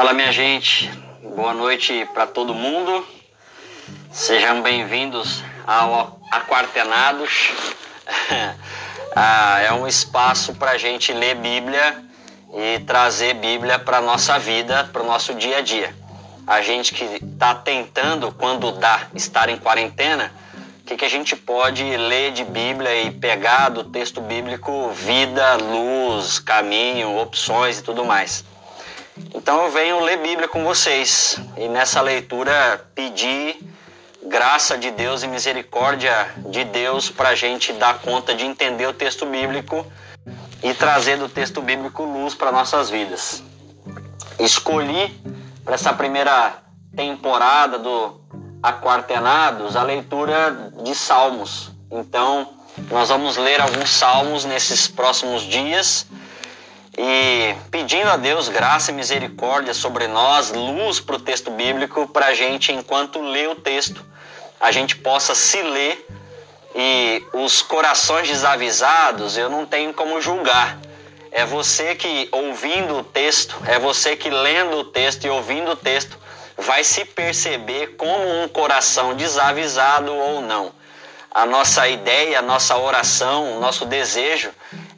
Fala minha gente, boa noite para todo mundo. Sejam bem-vindos ao Aquartenados. ah, é um espaço para a gente ler Bíblia e trazer Bíblia para nossa vida, para o nosso dia a dia. A gente que está tentando, quando dá, estar em quarentena, o que, que a gente pode ler de Bíblia e pegar do texto bíblico vida, luz, caminho, opções e tudo mais. Então eu venho ler Bíblia com vocês e nessa leitura pedir graça de Deus e misericórdia de Deus para a gente dar conta de entender o texto bíblico e trazer do texto bíblico luz para nossas vidas. Escolhi para essa primeira temporada do Aquartenados a leitura de Salmos. Então, nós vamos ler alguns salmos nesses próximos dias e pedindo a Deus graça e misericórdia sobre nós, luz para o texto bíblico, para a gente, enquanto lê o texto, a gente possa se ler e os corações desavisados eu não tenho como julgar. É você que, ouvindo o texto, é você que, lendo o texto e ouvindo o texto, vai se perceber como um coração desavisado ou não. A nossa ideia, a nossa oração, o nosso desejo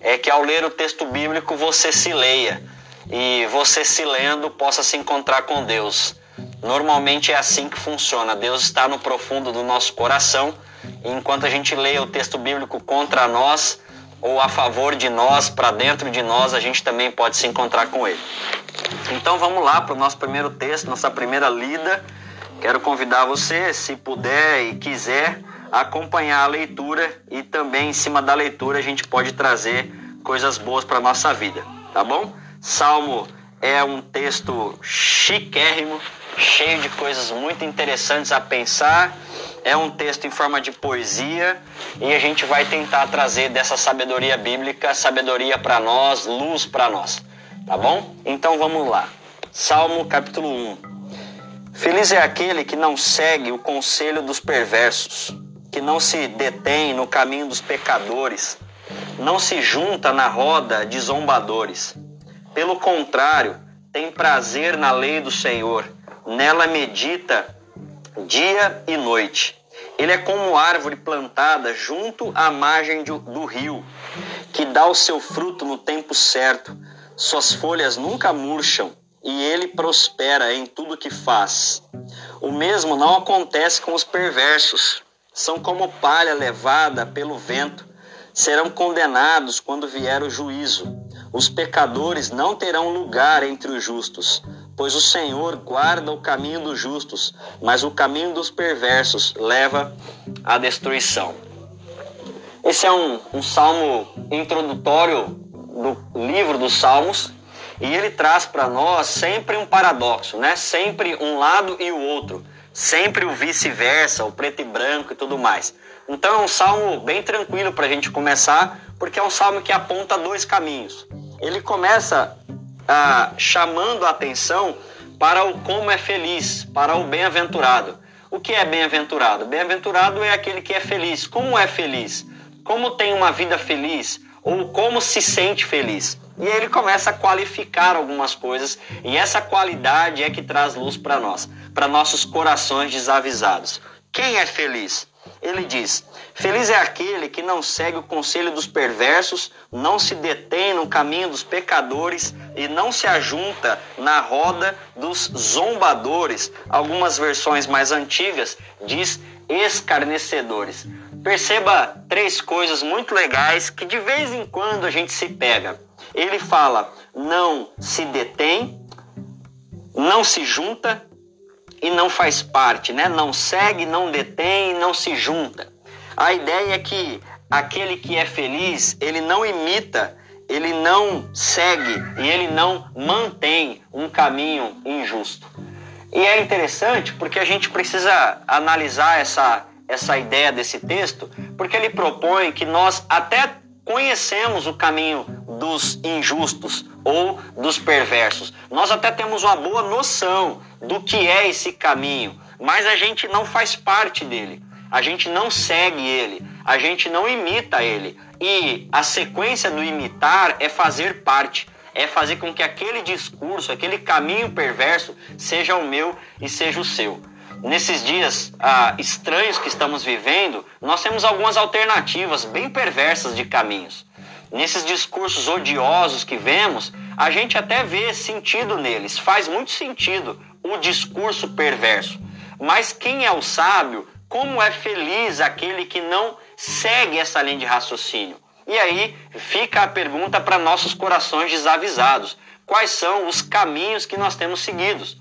é que ao ler o texto bíblico você se leia e você se lendo possa se encontrar com Deus. Normalmente é assim que funciona. Deus está no profundo do nosso coração e enquanto a gente lê o texto bíblico contra nós ou a favor de nós, para dentro de nós, a gente também pode se encontrar com Ele. Então vamos lá para o nosso primeiro texto, nossa primeira lida. Quero convidar você, se puder e quiser, acompanhar a leitura e também em cima da leitura a gente pode trazer coisas boas para nossa vida, tá bom? Salmo é um texto chiquérrimo, cheio de coisas muito interessantes a pensar. É um texto em forma de poesia e a gente vai tentar trazer dessa sabedoria bíblica, sabedoria para nós, luz para nós, tá bom? Então vamos lá. Salmo capítulo 1. Feliz é aquele que não segue o conselho dos perversos que não se detém no caminho dos pecadores, não se junta na roda de zombadores. Pelo contrário, tem prazer na lei do Senhor, nela medita dia e noite. Ele é como árvore plantada junto à margem do rio, que dá o seu fruto no tempo certo, suas folhas nunca murcham e ele prospera em tudo que faz. O mesmo não acontece com os perversos são como palha levada pelo vento, serão condenados quando vier o juízo. Os pecadores não terão lugar entre os justos, pois o Senhor guarda o caminho dos justos, mas o caminho dos perversos leva à destruição. Esse é um, um salmo introdutório do livro dos Salmos e ele traz para nós sempre um paradoxo, né? Sempre um lado e o outro sempre o vice-versa, o preto e branco e tudo mais. Então é um salmo bem tranquilo para a gente começar, porque é um salmo que aponta dois caminhos. Ele começa ah, chamando a atenção para o como é feliz, para o bem-aventurado. O que é bem-aventurado? Bem-aventurado é aquele que é feliz. Como é feliz? Como tem uma vida feliz? Ou como se sente feliz? E aí ele começa a qualificar algumas coisas, e essa qualidade é que traz luz para nós, para nossos corações desavisados. Quem é feliz? Ele diz: Feliz é aquele que não segue o conselho dos perversos, não se detém no caminho dos pecadores e não se ajunta na roda dos zombadores. Algumas versões mais antigas diz escarnecedores. Perceba três coisas muito legais que de vez em quando a gente se pega. Ele fala: não se detém, não se junta e não faz parte, né? Não segue, não detém, não se junta. A ideia é que aquele que é feliz, ele não imita, ele não segue e ele não mantém um caminho injusto. E é interessante porque a gente precisa analisar essa, essa ideia desse texto, porque ele propõe que nós até conhecemos o caminho dos injustos ou dos perversos. Nós até temos uma boa noção do que é esse caminho, mas a gente não faz parte dele. A gente não segue ele, a gente não imita ele. E a sequência do imitar é fazer parte, é fazer com que aquele discurso, aquele caminho perverso, seja o meu e seja o seu. Nesses dias ah, estranhos que estamos vivendo, nós temos algumas alternativas bem perversas de caminhos. Nesses discursos odiosos que vemos, a gente até vê sentido neles, faz muito sentido o discurso perverso. Mas quem é o sábio? Como é feliz aquele que não segue essa linha de raciocínio? E aí fica a pergunta para nossos corações desavisados: quais são os caminhos que nós temos seguidos?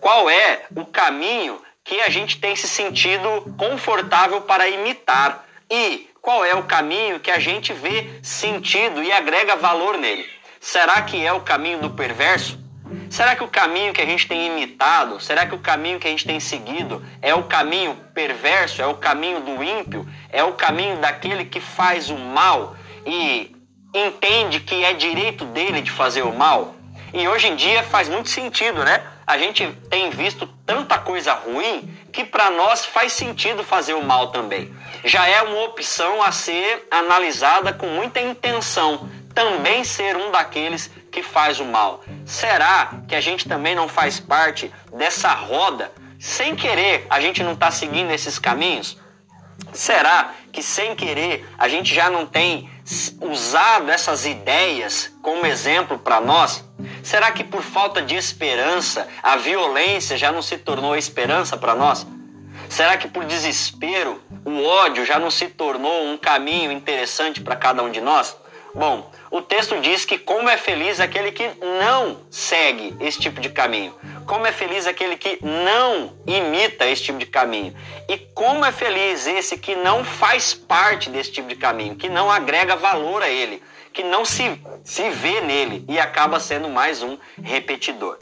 Qual é o caminho que a gente tem se sentido confortável para imitar? E qual é o caminho que a gente vê sentido e agrega valor nele? Será que é o caminho do perverso? Será que o caminho que a gente tem imitado, será que o caminho que a gente tem seguido é o caminho perverso, é o caminho do ímpio, é o caminho daquele que faz o mal e entende que é direito dele de fazer o mal? E hoje em dia faz muito sentido, né? A gente tem visto tanta coisa ruim que para nós faz sentido fazer o mal também. Já é uma opção a ser analisada com muita intenção, também ser um daqueles que faz o mal. Será que a gente também não faz parte dessa roda? Sem querer, a gente não está seguindo esses caminhos? Será que sem querer a gente já não tem usado essas ideias como exemplo para nós? Será que por falta de esperança a violência já não se tornou esperança para nós? Será que por desespero o ódio já não se tornou um caminho interessante para cada um de nós? Bom, o texto diz que como é feliz aquele que não segue esse tipo de caminho. Como é feliz aquele que não imita esse tipo de caminho. E como é feliz esse que não faz parte desse tipo de caminho, que não agrega valor a ele, que não se, se vê nele e acaba sendo mais um repetidor.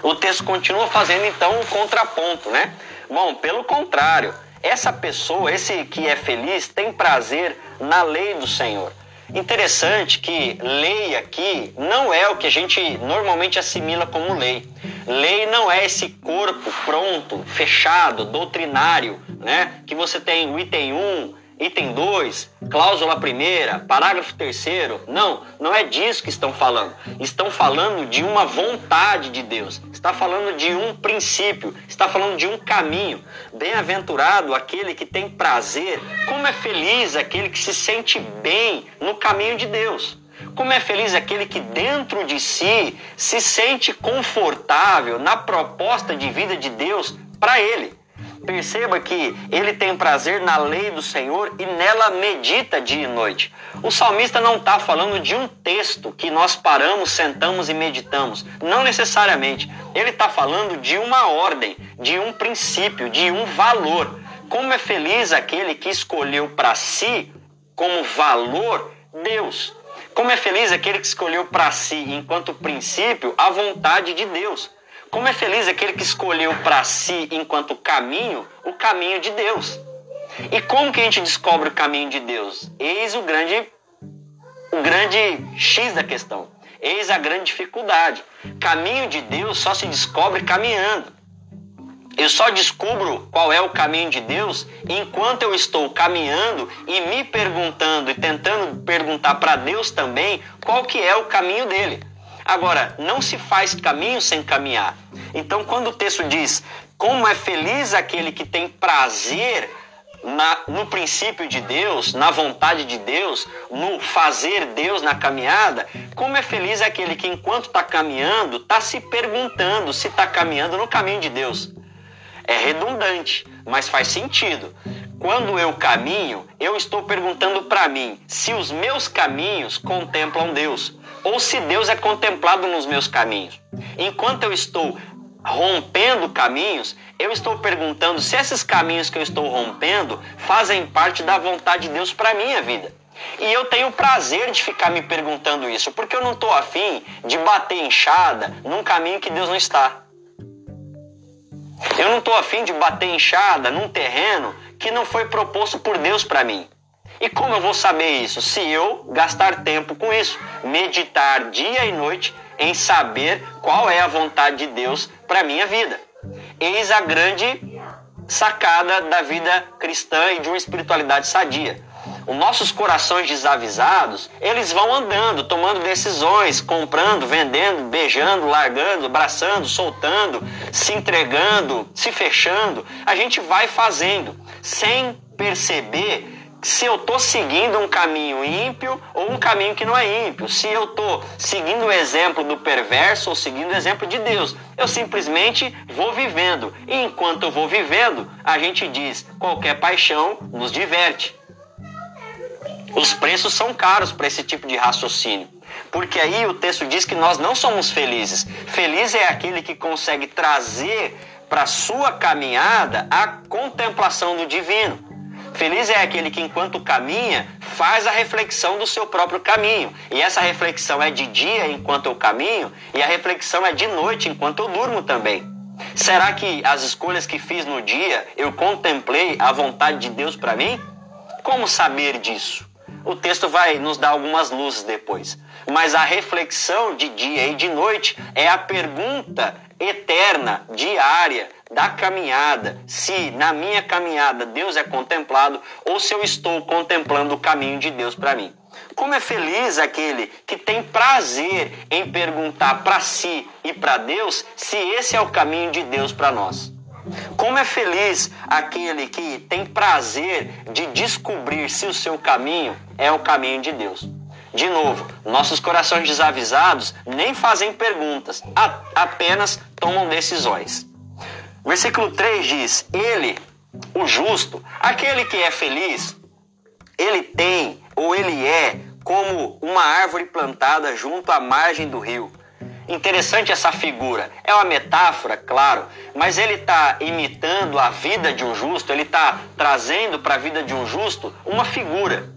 O texto continua fazendo então um contraponto, né? Bom, pelo contrário, essa pessoa, esse que é feliz, tem prazer na lei do Senhor. Interessante que lei aqui não é o que a gente normalmente assimila como lei. Lei não é esse corpo pronto, fechado, doutrinário, né? Que você tem o item 1, item 2, cláusula primeira, parágrafo terceiro. Não, não é disso que estão falando. Estão falando de uma vontade de Deus. Está falando de um princípio, está falando de um caminho. Bem-aventurado aquele que tem prazer. Como é feliz aquele que se sente bem no caminho de Deus. Como é feliz aquele que dentro de si se sente confortável na proposta de vida de Deus para ele. Perceba que ele tem prazer na lei do Senhor e nela medita dia e noite. O salmista não está falando de um texto que nós paramos, sentamos e meditamos. Não necessariamente. Ele está falando de uma ordem, de um princípio, de um valor. Como é feliz aquele que escolheu para si, como valor, Deus. Como é feliz aquele que escolheu para si, enquanto princípio, a vontade de Deus. Como é feliz aquele que escolheu para si, enquanto caminho, o caminho de Deus. E como que a gente descobre o caminho de Deus? Eis o grande, o grande X da questão. Eis a grande dificuldade. Caminho de Deus só se descobre caminhando. Eu só descubro qual é o caminho de Deus enquanto eu estou caminhando e me perguntando e tentando perguntar para Deus também qual que é o caminho dele. Agora, não se faz caminho sem caminhar. Então, quando o texto diz como é feliz aquele que tem prazer na, no princípio de Deus, na vontade de Deus, no fazer Deus na caminhada, como é feliz aquele que, enquanto está caminhando, está se perguntando se está caminhando no caminho de Deus. É redundante, mas faz sentido. Quando eu caminho, eu estou perguntando para mim se os meus caminhos contemplam Deus ou se Deus é contemplado nos meus caminhos. Enquanto eu estou rompendo caminhos, eu estou perguntando se esses caminhos que eu estou rompendo fazem parte da vontade de Deus para minha vida. E eu tenho prazer de ficar me perguntando isso, porque eu não estou afim de bater enxada num caminho que Deus não está. Eu não estou afim de bater enxada num terreno que não foi proposto por Deus para mim. E como eu vou saber isso? Se eu gastar tempo com isso, meditar dia e noite em saber qual é a vontade de Deus para minha vida. Eis a grande sacada da vida cristã e de uma espiritualidade sadia. os nossos corações desavisados, eles vão andando, tomando decisões, comprando, vendendo, beijando, largando, abraçando, soltando, se entregando, se fechando. A gente vai fazendo sem perceber se eu estou seguindo um caminho ímpio ou um caminho que não é ímpio, se eu estou seguindo o exemplo do perverso ou seguindo o exemplo de Deus. Eu simplesmente vou vivendo. E enquanto eu vou vivendo, a gente diz: qualquer paixão nos diverte. Os preços são caros para esse tipo de raciocínio. Porque aí o texto diz que nós não somos felizes. Feliz é aquele que consegue trazer para sua caminhada a contemplação do divino. Feliz é aquele que, enquanto caminha, faz a reflexão do seu próprio caminho. E essa reflexão é de dia enquanto eu caminho, e a reflexão é de noite enquanto eu durmo também. Será que as escolhas que fiz no dia eu contemplei a vontade de Deus para mim? Como saber disso? O texto vai nos dar algumas luzes depois. Mas a reflexão de dia e de noite é a pergunta eterna, diária, da caminhada. Se na minha caminhada Deus é contemplado ou se eu estou contemplando o caminho de Deus para mim. Como é feliz aquele que tem prazer em perguntar para si e para Deus se esse é o caminho de Deus para nós. Como é feliz aquele que tem prazer de descobrir se o seu caminho é o caminho de Deus. De novo, nossos corações desavisados nem fazem perguntas, apenas tomam decisões. Versículo 3 diz: Ele, o justo, aquele que é feliz, ele tem ou ele é como uma árvore plantada junto à margem do rio Interessante essa figura. É uma metáfora, claro, mas ele está imitando a vida de um justo, ele está trazendo para a vida de um justo uma figura.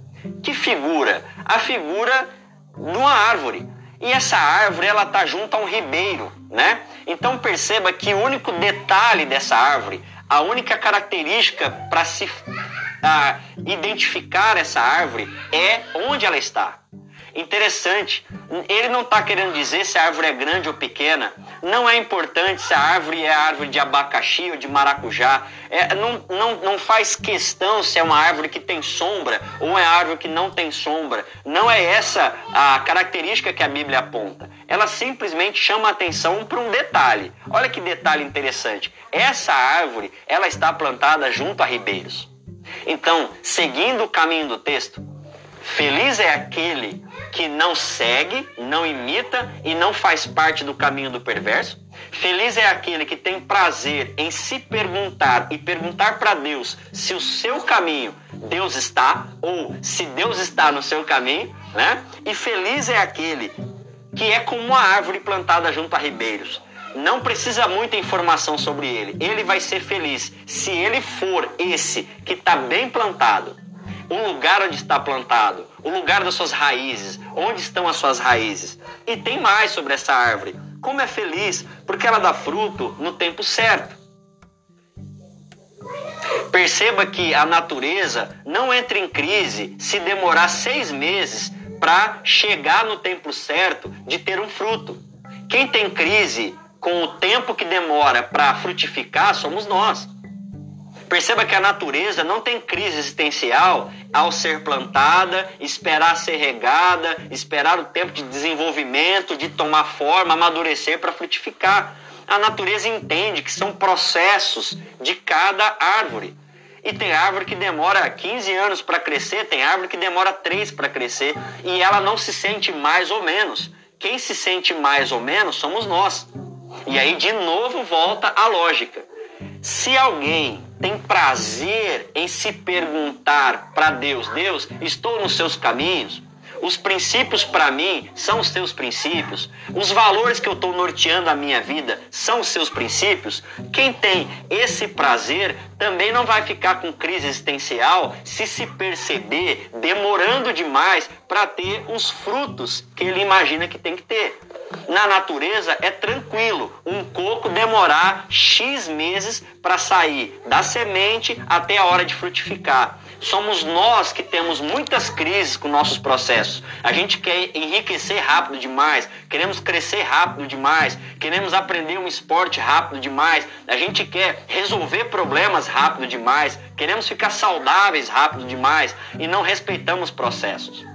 Que figura? A figura de uma árvore. E essa árvore ela está junto a um ribeiro, né? Então perceba que o único detalhe dessa árvore, a única característica para se a, identificar essa árvore é onde ela está. Interessante, ele não está querendo dizer se a árvore é grande ou pequena. Não é importante se a árvore é árvore de abacaxi ou de maracujá. É, não, não, não faz questão se é uma árvore que tem sombra ou é árvore que não tem sombra. Não é essa a característica que a Bíblia aponta. Ela simplesmente chama atenção para um detalhe. Olha que detalhe interessante. Essa árvore ela está plantada junto a ribeiros. Então, seguindo o caminho do texto, feliz é aquele que não segue, não imita e não faz parte do caminho do perverso. Feliz é aquele que tem prazer em se perguntar e perguntar para Deus se o seu caminho Deus está ou se Deus está no seu caminho, né? E feliz é aquele que é como uma árvore plantada junto a ribeiros. Não precisa muita informação sobre ele. Ele vai ser feliz se ele for esse que está bem plantado o lugar onde está plantado, o lugar das suas raízes, onde estão as suas raízes. E tem mais sobre essa árvore. Como é feliz, porque ela dá fruto no tempo certo. Perceba que a natureza não entra em crise se demorar seis meses para chegar no tempo certo de ter um fruto. Quem tem crise com o tempo que demora para frutificar somos nós. Perceba que a natureza não tem crise existencial ao ser plantada, esperar ser regada, esperar o tempo de desenvolvimento, de tomar forma, amadurecer para frutificar. A natureza entende que são processos de cada árvore. E tem árvore que demora 15 anos para crescer, tem árvore que demora 3 para crescer, e ela não se sente mais ou menos. Quem se sente mais ou menos somos nós. E aí de novo volta a lógica. Se alguém tem prazer em se perguntar para Deus: Deus, estou nos seus caminhos? Os princípios para mim são os teus princípios. Os valores que eu estou norteando a minha vida são os seus princípios. Quem tem esse prazer também não vai ficar com crise existencial se se perceber demorando demais para ter os frutos que ele imagina que tem que ter. Na natureza é tranquilo um coco demorar X meses para sair da semente até a hora de frutificar. Somos nós que temos muitas crises com nossos processos. A gente quer enriquecer rápido demais, queremos crescer rápido demais, queremos aprender um esporte rápido demais, a gente quer resolver problemas rápido demais, queremos ficar saudáveis rápido demais e não respeitamos processos.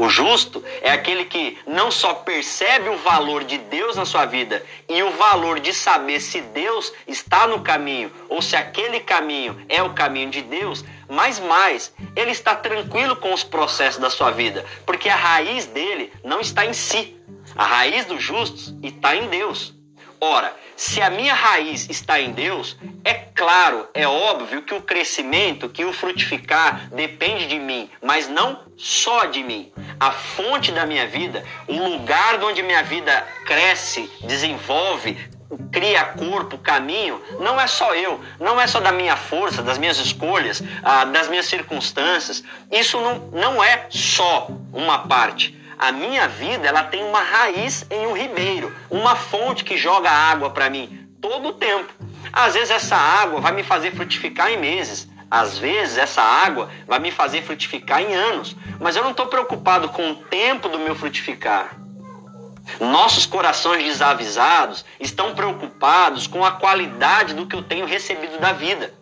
O justo é aquele que não só percebe o valor de Deus na sua vida e o valor de saber se Deus está no caminho ou se aquele caminho é o caminho de Deus, mas mais, ele está tranquilo com os processos da sua vida, porque a raiz dele não está em si. A raiz dos justos está em Deus. Ora, se a minha raiz está em Deus, é claro, é óbvio que o crescimento, que o frutificar depende de mim, mas não só de mim. A fonte da minha vida, o lugar onde minha vida cresce, desenvolve, cria corpo, caminho, não é só eu, não é só da minha força, das minhas escolhas, ah, das minhas circunstâncias. Isso não, não é só uma parte a minha vida ela tem uma raiz em um ribeiro, uma fonte que joga água para mim todo o tempo. Às vezes essa água vai me fazer frutificar em meses, às vezes essa água vai me fazer frutificar em anos, mas eu não estou preocupado com o tempo do meu frutificar. Nossos corações desavisados estão preocupados com a qualidade do que eu tenho recebido da vida.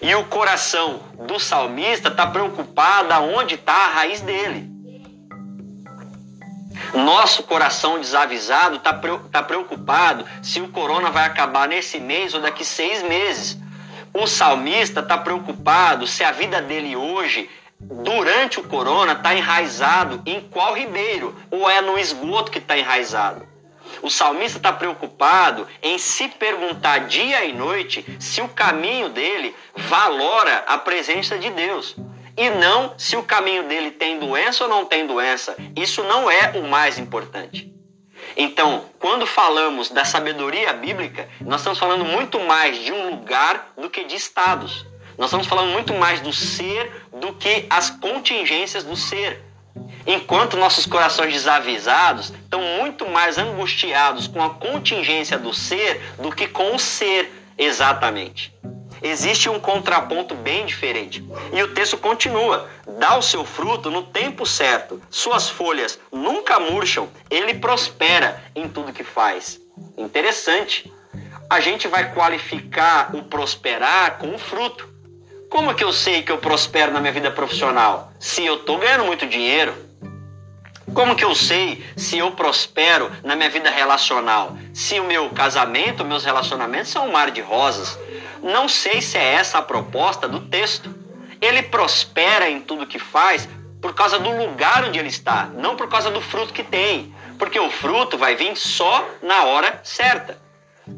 E o coração do salmista está preocupado aonde está a raiz dele. Nosso coração desavisado está tá preocupado se o corona vai acabar nesse mês ou daqui seis meses. O salmista está preocupado se a vida dele hoje, durante o corona, está enraizado em qual ribeiro ou é no esgoto que está enraizado. O salmista está preocupado em se perguntar dia e noite se o caminho dele valora a presença de Deus e não se o caminho dele tem doença ou não tem doença. Isso não é o mais importante. Então, quando falamos da sabedoria bíblica, nós estamos falando muito mais de um lugar do que de estados. Nós estamos falando muito mais do ser do que as contingências do ser. Enquanto nossos corações desavisados estão muito mais angustiados com a contingência do ser do que com o ser exatamente existe um contraponto bem diferente. E o texto continua: dá o seu fruto no tempo certo, suas folhas nunca murcham, ele prospera em tudo que faz. Interessante. A gente vai qualificar o prosperar com o fruto. Como que eu sei que eu prospero na minha vida profissional? Se eu estou ganhando muito dinheiro. Como que eu sei se eu prospero na minha vida relacional? Se o meu casamento, meus relacionamentos são um mar de rosas. Não sei se é essa a proposta do texto. Ele prospera em tudo que faz por causa do lugar onde ele está, não por causa do fruto que tem, porque o fruto vai vir só na hora certa.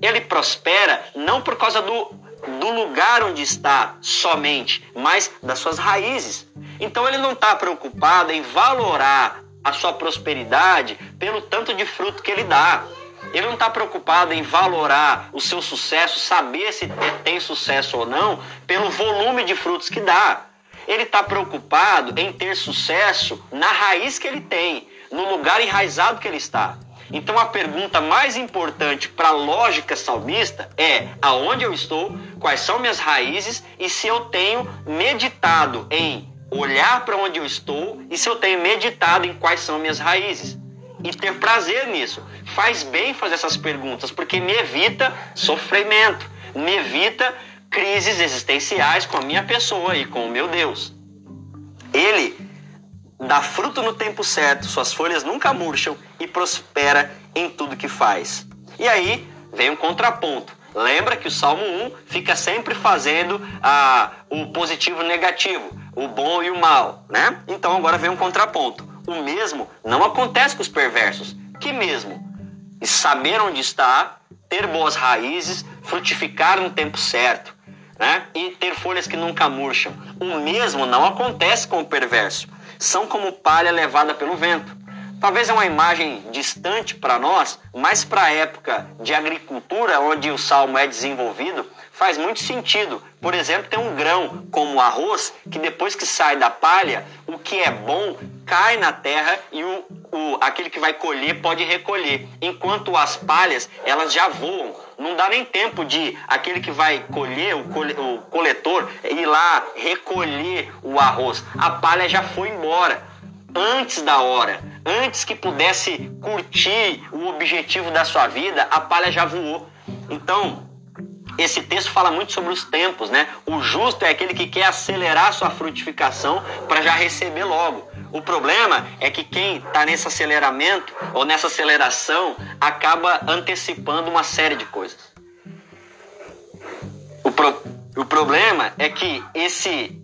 Ele prospera não por causa do, do lugar onde está somente, mas das suas raízes. Então ele não está preocupado em valorar a sua prosperidade pelo tanto de fruto que ele dá. Ele não está preocupado em valorar o seu sucesso, saber se tem sucesso ou não, pelo volume de frutos que dá. Ele está preocupado em ter sucesso na raiz que ele tem, no lugar enraizado que ele está. Então a pergunta mais importante para a lógica salmista é aonde eu estou, quais são minhas raízes e se eu tenho meditado em olhar para onde eu estou e se eu tenho meditado em quais são minhas raízes e ter prazer nisso. Faz bem fazer essas perguntas, porque me evita sofrimento, me evita crises existenciais com a minha pessoa e com o meu Deus. Ele dá fruto no tempo certo, suas folhas nunca murcham e prospera em tudo que faz. E aí vem um contraponto. Lembra que o Salmo 1 fica sempre fazendo ah, o positivo e o negativo, o bom e o mal, né? Então agora vem um contraponto. O mesmo não acontece com os perversos. Que mesmo? Saber onde está, ter boas raízes, frutificar no tempo certo, né? E ter folhas que nunca murcham. O mesmo não acontece com o perverso. São como palha levada pelo vento. Talvez é uma imagem distante para nós, mas para a época de agricultura, onde o salmo é desenvolvido, faz muito sentido. Por exemplo, tem um grão como o arroz, que depois que sai da palha, o que é bom cai na terra e o, o, aquele que vai colher pode recolher. Enquanto as palhas, elas já voam. Não dá nem tempo de aquele que vai colher, o, o coletor, ir lá recolher o arroz. A palha já foi embora antes da hora, antes que pudesse curtir o objetivo da sua vida, a palha já voou. Então, esse texto fala muito sobre os tempos, né? O justo é aquele que quer acelerar sua frutificação para já receber logo. O problema é que quem está nesse aceleramento ou nessa aceleração acaba antecipando uma série de coisas. O, pro, o problema é que esse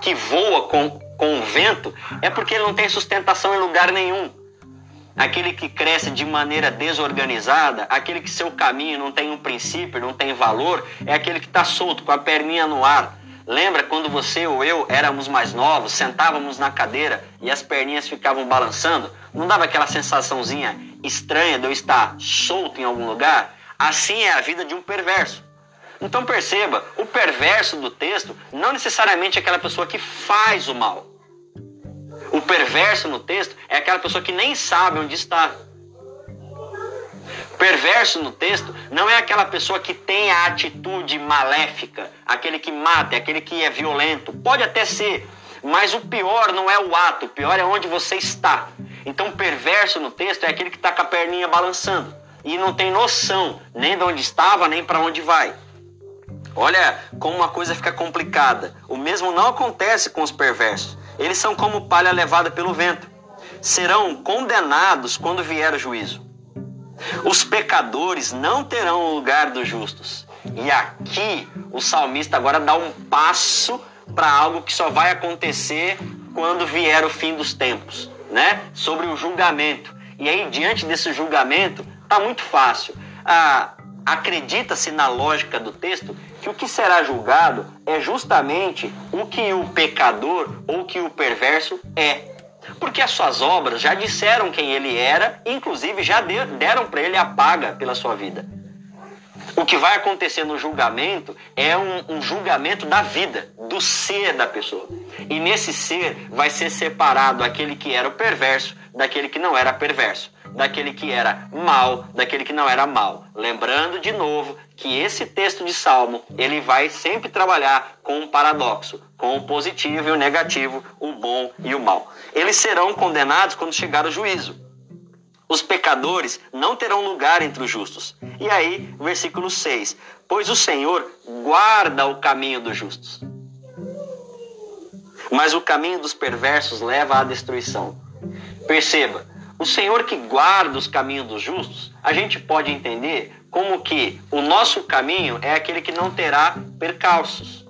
que voa com, com o vento é porque ele não tem sustentação em lugar nenhum aquele que cresce de maneira desorganizada, aquele que seu caminho não tem um princípio, não tem valor, é aquele que está solto, com a perninha no ar. Lembra quando você ou eu éramos mais novos, sentávamos na cadeira e as perninhas ficavam balançando? Não dava aquela sensaçãozinha estranha de eu estar solto em algum lugar? Assim é a vida de um perverso. Então perceba, o perverso do texto não necessariamente é aquela pessoa que faz o mal. O perverso no texto é aquela pessoa que nem sabe onde está. Perverso no texto não é aquela pessoa que tem a atitude maléfica, aquele que mata, aquele que é violento. Pode até ser, mas o pior não é o ato, o pior é onde você está. Então, perverso no texto é aquele que está com a perninha balançando e não tem noção nem de onde estava, nem para onde vai. Olha como uma coisa fica complicada. O mesmo não acontece com os perversos. Eles são como palha levada pelo vento. Serão condenados quando vier o juízo. Os pecadores não terão o lugar dos justos. E aqui o salmista agora dá um passo para algo que só vai acontecer quando vier o fim dos tempos, né? Sobre o julgamento. E aí diante desse julgamento tá muito fácil. Ah, acredita-se na lógica do texto que o que será julgado é justamente o que o pecador ou que o perverso é. Porque as suas obras já disseram quem ele era, inclusive já deram para ele a paga pela sua vida. O que vai acontecer no julgamento é um, um, julgamento da vida, do ser da pessoa. E nesse ser vai ser separado aquele que era o perverso daquele que não era perverso daquele que era mal, daquele que não era mal. Lembrando de novo que esse texto de Salmo, ele vai sempre trabalhar com um paradoxo, com o positivo e o negativo, o bom e o mal. Eles serão condenados quando chegar o juízo. Os pecadores não terão lugar entre os justos. E aí, versículo 6: Pois o Senhor guarda o caminho dos justos, mas o caminho dos perversos leva à destruição. Perceba, o Senhor que guarda os caminhos dos justos, a gente pode entender como que o nosso caminho é aquele que não terá percalços.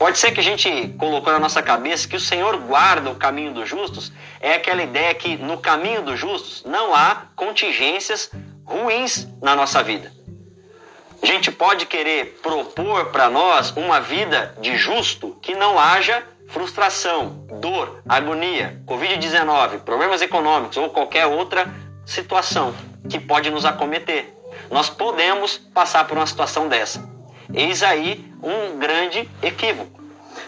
Pode ser que a gente colocou na nossa cabeça que o Senhor guarda o caminho dos justos, é aquela ideia que no caminho dos justos não há contingências ruins na nossa vida. A gente pode querer propor para nós uma vida de justo que não haja frustração, dor, agonia, Covid-19, problemas econômicos ou qualquer outra situação que pode nos acometer. Nós podemos passar por uma situação dessa. Eis aí um grande equívoco.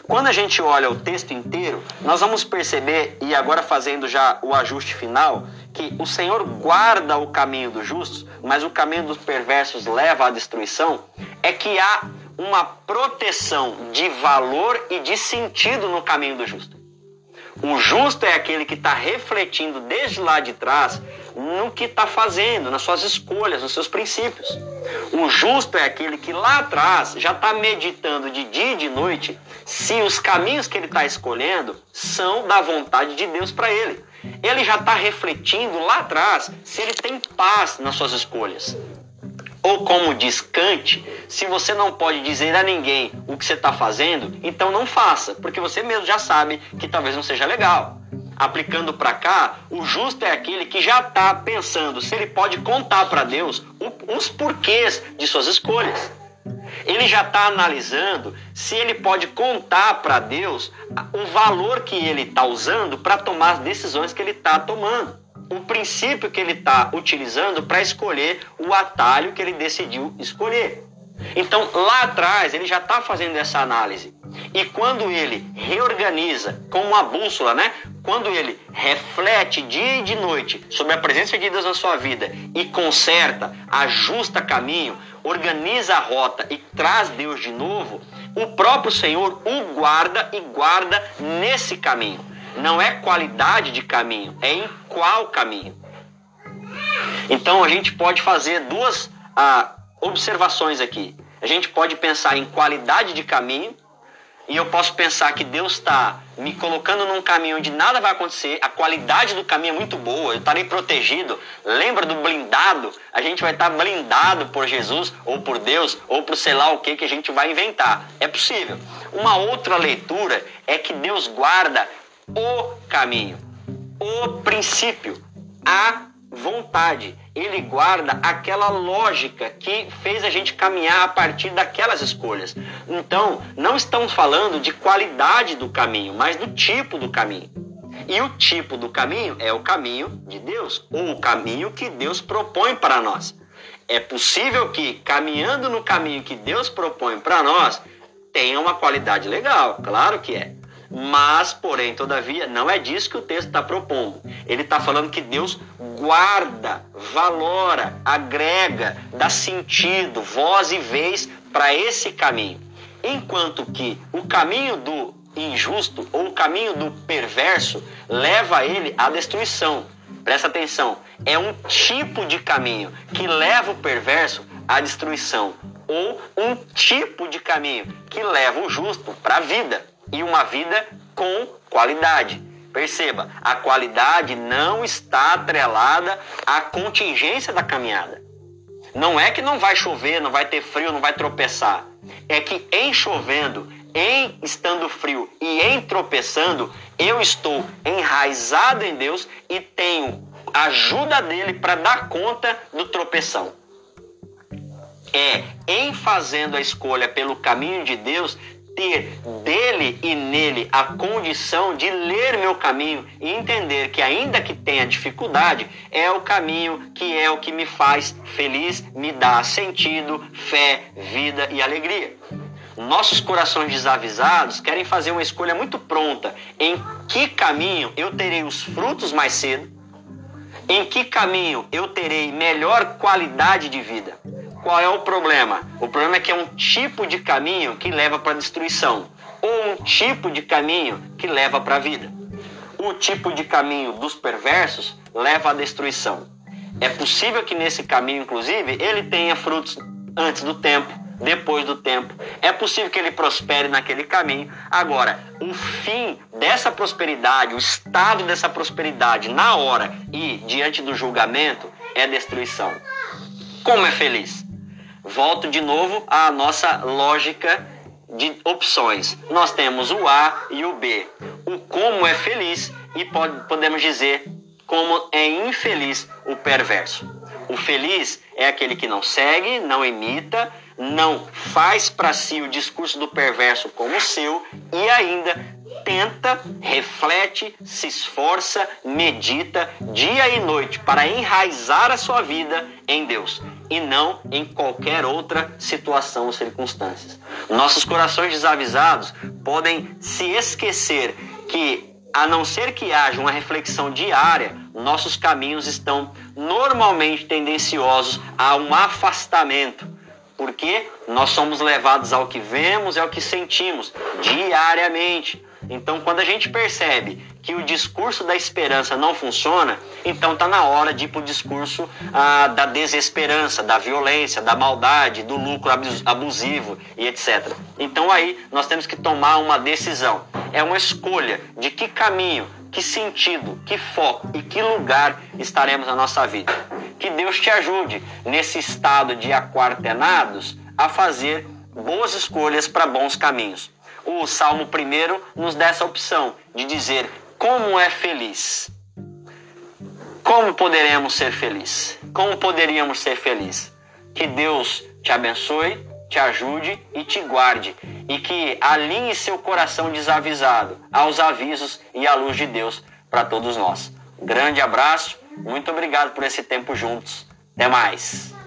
Quando a gente olha o texto inteiro, nós vamos perceber, e agora fazendo já o ajuste final, que o Senhor guarda o caminho dos justos, mas o caminho dos perversos leva à destruição, é que há uma proteção de valor e de sentido no caminho do justo. O justo é aquele que está refletindo desde lá de trás no que está fazendo, nas suas escolhas, nos seus princípios. O justo é aquele que lá atrás já está meditando de dia e de noite se os caminhos que ele está escolhendo são da vontade de Deus para ele. Ele já está refletindo lá atrás se ele tem paz nas suas escolhas. Ou como diz Kant, se você não pode dizer a ninguém o que você está fazendo, então não faça, porque você mesmo já sabe que talvez não seja legal. Aplicando para cá, o justo é aquele que já está pensando se ele pode contar para Deus os porquês de suas escolhas. Ele já está analisando se ele pode contar para Deus o valor que ele está usando para tomar as decisões que ele está tomando o princípio que ele está utilizando para escolher o atalho que ele decidiu escolher. Então, lá atrás, ele já está fazendo essa análise. E quando ele reorganiza como uma bússola, né? Quando ele reflete dia e de noite sobre a presença de Deus na sua vida e conserta, ajusta caminho, organiza a rota e traz Deus de novo, o próprio Senhor o guarda e guarda nesse caminho. Não é qualidade de caminho, é em qual caminho. Então a gente pode fazer duas ah, observações aqui. A gente pode pensar em qualidade de caminho e eu posso pensar que Deus está me colocando num caminho onde nada vai acontecer, a qualidade do caminho é muito boa, eu estarei protegido. Lembra do blindado? A gente vai estar blindado por Jesus, ou por Deus, ou por sei lá o que que a gente vai inventar. É possível. Uma outra leitura é que Deus guarda o caminho, o princípio, a vontade. Ele guarda aquela lógica que fez a gente caminhar a partir daquelas escolhas. Então, não estamos falando de qualidade do caminho, mas do tipo do caminho. E o tipo do caminho é o caminho de Deus, ou o caminho que Deus propõe para nós. É possível que, caminhando no caminho que Deus propõe para nós, tenha uma qualidade legal, claro que é. Mas, porém, todavia, não é disso que o texto está propondo. Ele está falando que Deus guarda, valora, agrega, dá sentido, voz e vez para esse caminho. Enquanto que o caminho do injusto ou o caminho do perverso leva ele à destruição. Presta atenção, é um tipo de caminho que leva o perverso à destruição, ou um tipo de caminho que leva o justo para a vida e uma vida com qualidade. Perceba, a qualidade não está atrelada à contingência da caminhada. Não é que não vai chover, não vai ter frio, não vai tropeçar. É que em chovendo, em estando frio e em tropeçando, eu estou enraizado em Deus e tenho ajuda dele para dar conta do tropeção. É em fazendo a escolha pelo caminho de Deus ter dele e nele a condição de ler meu caminho e entender que, ainda que tenha dificuldade, é o caminho que é o que me faz feliz, me dá sentido, fé, vida e alegria. Nossos corações desavisados querem fazer uma escolha muito pronta. Em que caminho eu terei os frutos mais cedo? Em que caminho eu terei melhor qualidade de vida? Qual é o problema? O problema é que é um tipo de caminho que leva para a destruição, ou um tipo de caminho que leva para a vida. O tipo de caminho dos perversos leva à destruição. É possível que nesse caminho, inclusive, ele tenha frutos antes do tempo, depois do tempo. É possível que ele prospere naquele caminho. Agora, o fim dessa prosperidade, o estado dessa prosperidade na hora e diante do julgamento é destruição. Como é feliz? Volto de novo à nossa lógica de opções. Nós temos o A e o B. O como é feliz e pode, podemos dizer como é infeliz o perverso. O feliz é aquele que não segue, não imita, não faz para si o discurso do perverso como seu e ainda tenta, reflete, se esforça, medita dia e noite para enraizar a sua vida em Deus e não em qualquer outra situação ou circunstâncias. Nossos corações desavisados podem se esquecer que, a não ser que haja uma reflexão diária, nossos caminhos estão normalmente tendenciosos a um afastamento. Porque nós somos levados ao que vemos e ao que sentimos diariamente. Então, quando a gente percebe que o discurso da esperança não funciona, então está na hora de ir para o discurso ah, da desesperança, da violência, da maldade, do lucro abusivo e etc. Então aí nós temos que tomar uma decisão. É uma escolha de que caminho, que sentido, que foco e que lugar estaremos na nossa vida. Que Deus te ajude nesse estado de aquartenados a fazer boas escolhas para bons caminhos o Salmo 1 nos dá essa opção de dizer como é feliz. Como poderemos ser felizes? Como poderíamos ser felizes? Que Deus te abençoe, te ajude e te guarde, e que alinhe seu coração desavisado aos avisos e à luz de Deus para todos nós. Grande abraço, muito obrigado por esse tempo juntos. Até mais.